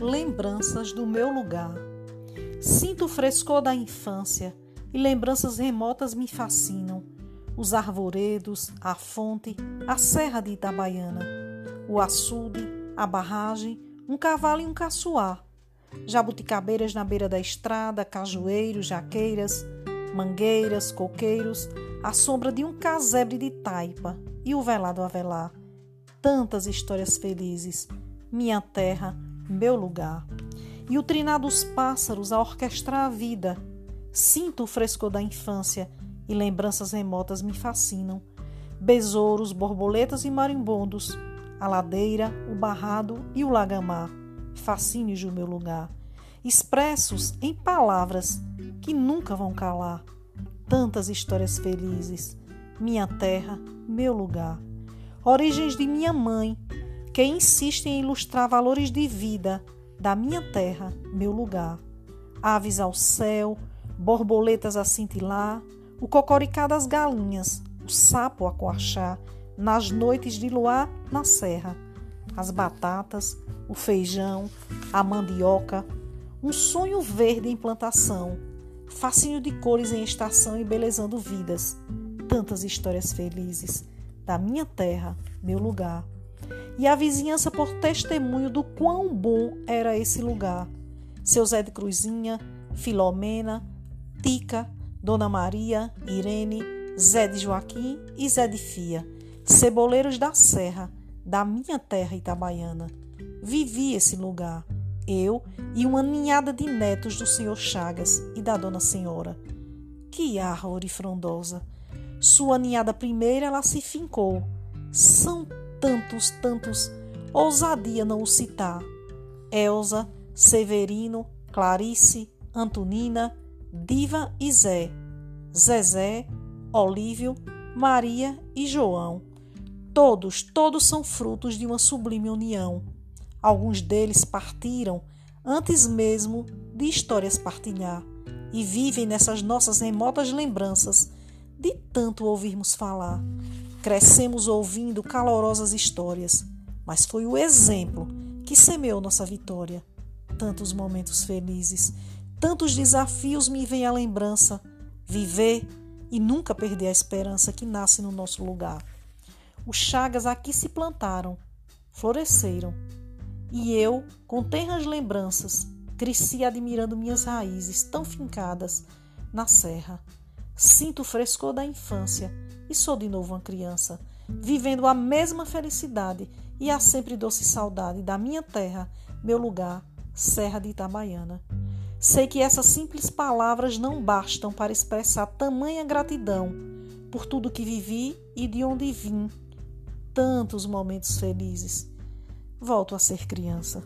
lembranças do meu lugar. Sinto o frescor da infância e lembranças remotas me fascinam. Os arvoredos, a fonte, a serra de Itabaiana, o açude, a barragem, um cavalo e um caçoar. Jabuticabeiras na beira da estrada, cajueiros, jaqueiras, mangueiras, coqueiros, a sombra de um casebre de taipa e o velado avelar. Tantas histórias felizes, minha terra, meu lugar. E o trinar dos pássaros a orquestrar a vida. Sinto o frescor da infância e lembranças remotas me fascinam. Besouros, borboletas e marimbondos, a ladeira, o barrado e o lagamar, fascínios do meu lugar, expressos em palavras que nunca vão calar. Tantas histórias felizes, minha terra, meu lugar. Origens de minha mãe, que insistem em ilustrar valores de vida da minha terra, meu lugar. Aves ao céu, borboletas a cintilar, o cocoricá das galinhas, o sapo a coachar, nas noites de luar na serra, as batatas, o feijão, a mandioca, um sonho verde em plantação, facinho de cores em estação e belezando vidas, tantas histórias felizes da minha terra, meu lugar. E a vizinhança por testemunho do quão bom era esse lugar. Seu Zé de Cruzinha, Filomena, Tica, Dona Maria, Irene, Zé de Joaquim e Zé de Fia, ceboleiros da serra, da minha terra itabaiana. Vivi esse lugar, eu e uma ninhada de netos do senhor Chagas e da dona Senhora. Que árvore frondosa! Sua ninhada primeira ela se fincou. São tantos, tantos, ousadia não o citar. Elsa, Severino, Clarice, Antonina, Diva e Zé, Zezé, Olívio, Maria e João. Todos, todos são frutos de uma sublime união. Alguns deles partiram antes mesmo de histórias partilhar e vivem nessas nossas remotas lembranças de tanto ouvirmos falar. Crescemos ouvindo calorosas histórias, mas foi o exemplo que semeou nossa vitória. Tantos momentos felizes Tantos desafios me vêm à lembrança. Viver e nunca perder a esperança que nasce no nosso lugar. Os chagas aqui se plantaram, floresceram. E eu, com terras lembranças, cresci admirando minhas raízes tão fincadas na serra. Sinto o frescor da infância e sou de novo uma criança, vivendo a mesma felicidade e a sempre doce saudade da minha terra, meu lugar, Serra de Itabaiana. Sei que essas simples palavras não bastam para expressar tamanha gratidão por tudo que vivi e de onde vim. Tantos momentos felizes. Volto a ser criança.